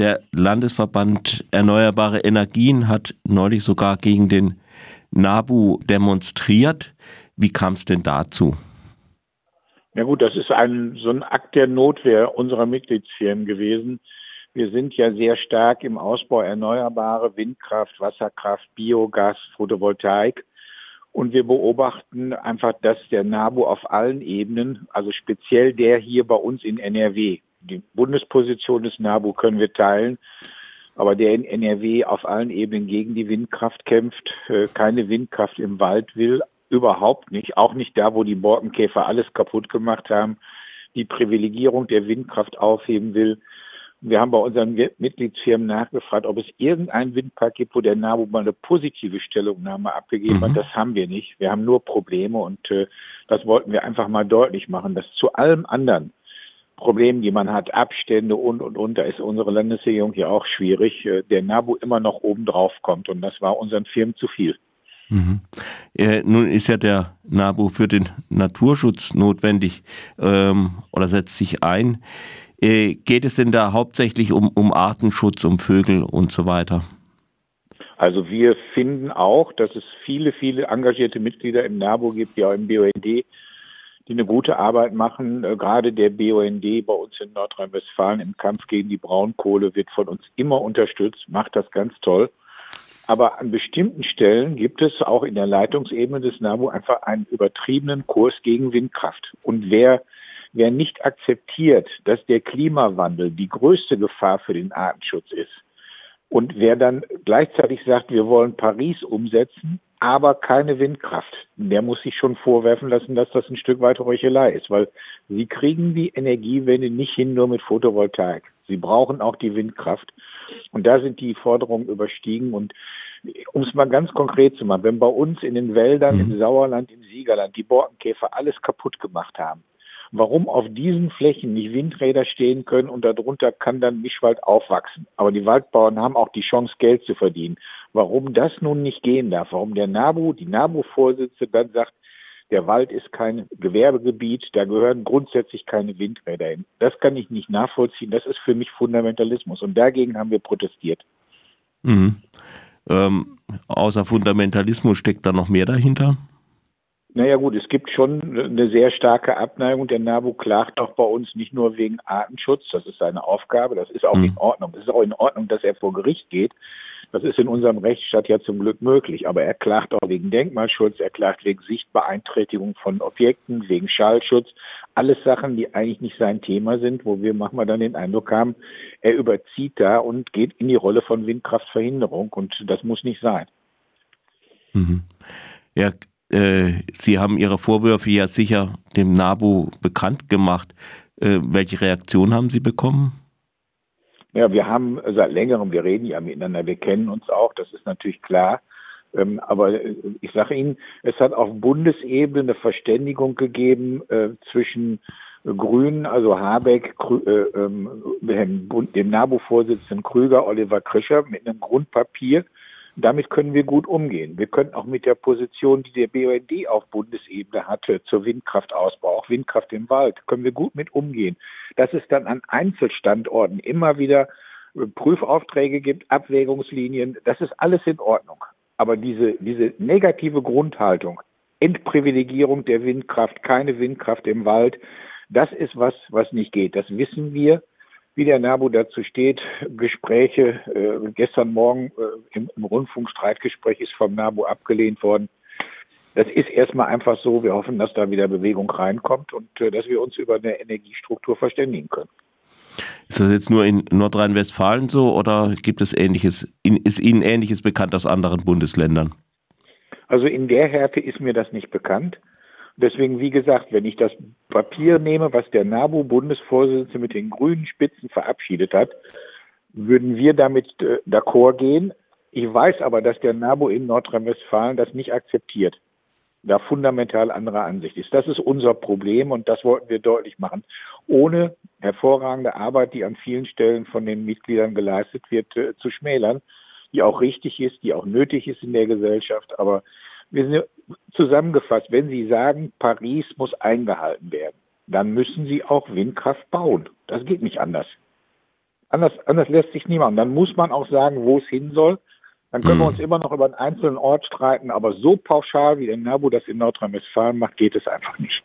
Der Landesverband Erneuerbare Energien hat neulich sogar gegen den NABU demonstriert. Wie kam es denn dazu? Ja gut, das ist ein, so ein Akt der Notwehr unserer Mitgliedsfirmen gewesen. Wir sind ja sehr stark im Ausbau erneuerbare Windkraft, Wasserkraft, Biogas, Photovoltaik. Und wir beobachten einfach, dass der NABU auf allen Ebenen, also speziell der hier bei uns in NRW, die Bundesposition des NABU können wir teilen, aber der in NRW auf allen Ebenen gegen die Windkraft kämpft, äh, keine Windkraft im Wald will, überhaupt nicht, auch nicht da, wo die Borkenkäfer alles kaputt gemacht haben, die Privilegierung der Windkraft aufheben will. Wir haben bei unseren Mitgliedsfirmen nachgefragt, ob es irgendeinen Windpark gibt, wo der NABU mal eine positive Stellungnahme abgegeben mhm. hat. Das haben wir nicht. Wir haben nur Probleme und äh, das wollten wir einfach mal deutlich machen, dass zu allem anderen Problemen, die man hat, Abstände und, und, und, da ist unsere Landesregierung hier auch schwierig, äh, der NABU immer noch oben drauf kommt und das war unseren Firmen zu viel. Mhm. Äh, nun ist ja der NABU für den Naturschutz notwendig ähm, oder setzt sich ein. Äh, geht es denn da hauptsächlich um, um Artenschutz, um Vögel und so weiter? Also wir finden auch, dass es viele, viele engagierte Mitglieder im NABU gibt, die auch im BUND, die eine gute Arbeit machen. Äh, gerade der BUND bei uns in Nordrhein-Westfalen im Kampf gegen die Braunkohle wird von uns immer unterstützt, macht das ganz toll. Aber an bestimmten Stellen gibt es auch in der Leitungsebene des NABU einfach einen übertriebenen Kurs gegen Windkraft. Und wer Wer nicht akzeptiert, dass der Klimawandel die größte Gefahr für den Artenschutz ist und wer dann gleichzeitig sagt, wir wollen Paris umsetzen, aber keine Windkraft, der muss sich schon vorwerfen lassen, dass das ein Stück weit Heuchelei ist, weil sie kriegen die Energiewende nicht hin nur mit Photovoltaik. Sie brauchen auch die Windkraft. Und da sind die Forderungen überstiegen. Und um es mal ganz konkret zu machen, wenn bei uns in den Wäldern, mhm. im Sauerland, im Siegerland die Borkenkäfer alles kaputt gemacht haben, warum auf diesen Flächen nicht Windräder stehen können und darunter kann dann Mischwald aufwachsen. Aber die Waldbauern haben auch die Chance, Geld zu verdienen. Warum das nun nicht gehen darf, warum der NABU, die NABU-Vorsitzende dann sagt, der Wald ist kein Gewerbegebiet, da gehören grundsätzlich keine Windräder hin. Das kann ich nicht nachvollziehen. Das ist für mich Fundamentalismus. Und dagegen haben wir protestiert. Mhm. Ähm, außer Fundamentalismus steckt da noch mehr dahinter? Naja gut, es gibt schon eine sehr starke Abneigung. Der NABU klagt auch bei uns nicht nur wegen Artenschutz, das ist seine Aufgabe, das ist auch mhm. in Ordnung. Es ist auch in Ordnung, dass er vor Gericht geht. Das ist in unserem Rechtsstaat ja zum Glück möglich. Aber er klagt auch wegen Denkmalschutz, er klagt wegen Sichtbeeinträchtigung von Objekten, wegen Schallschutz. Alles Sachen, die eigentlich nicht sein Thema sind, wo wir manchmal dann den Eindruck haben, er überzieht da und geht in die Rolle von Windkraftverhinderung. Und das muss nicht sein. Mhm. Ja, Sie haben Ihre Vorwürfe ja sicher dem NABU bekannt gemacht. Äh, welche Reaktion haben Sie bekommen? Ja, wir haben seit längerem, wir reden ja miteinander, wir kennen uns auch, das ist natürlich klar. Ähm, aber äh, ich sage Ihnen, es hat auf Bundesebene eine Verständigung gegeben äh, zwischen Grünen, also Habeck, äh, ähm, dem NABU-Vorsitzenden Krüger, Oliver Krischer, mit einem Grundpapier, damit können wir gut umgehen. Wir können auch mit der Position, die der BUND auf Bundesebene hatte, zur Windkraftausbau, auch Windkraft im Wald, können wir gut mit umgehen. Dass es dann an Einzelstandorten immer wieder äh, Prüfaufträge gibt, Abwägungslinien, das ist alles in Ordnung. Aber diese, diese negative Grundhaltung, Entprivilegierung der Windkraft, keine Windkraft im Wald, das ist was, was nicht geht. Das wissen wir wie der NABU dazu steht. Gespräche, äh, gestern Morgen äh, im, im Rundfunk Streitgespräch ist vom NABU abgelehnt worden. Das ist erstmal einfach so. Wir hoffen, dass da wieder Bewegung reinkommt und äh, dass wir uns über eine Energiestruktur verständigen können. Ist das jetzt nur in Nordrhein-Westfalen so oder gibt es Ähnliches? Ist Ihnen Ähnliches bekannt aus anderen Bundesländern? Also in der Härte ist mir das nicht bekannt. Deswegen, wie gesagt, wenn ich das Papier nehme, was der NABU-Bundesvorsitzende mit den grünen Spitzen verabschiedet hat, würden wir damit äh, d'accord gehen. Ich weiß aber, dass der NABU in Nordrhein-Westfalen das nicht akzeptiert, da fundamental anderer Ansicht ist. Das ist unser Problem und das wollten wir deutlich machen. Ohne hervorragende Arbeit, die an vielen Stellen von den Mitgliedern geleistet wird, äh, zu schmälern, die auch richtig ist, die auch nötig ist in der Gesellschaft. Aber wir sind zusammengefasst, wenn Sie sagen, Paris muss eingehalten werden, dann müssen Sie auch Windkraft bauen. Das geht nicht anders. Anders, anders lässt sich niemand. Dann muss man auch sagen, wo es hin soll. Dann können mhm. wir uns immer noch über einen einzelnen Ort streiten, aber so pauschal, wie der NABU das in Nordrhein-Westfalen macht, geht es einfach nicht.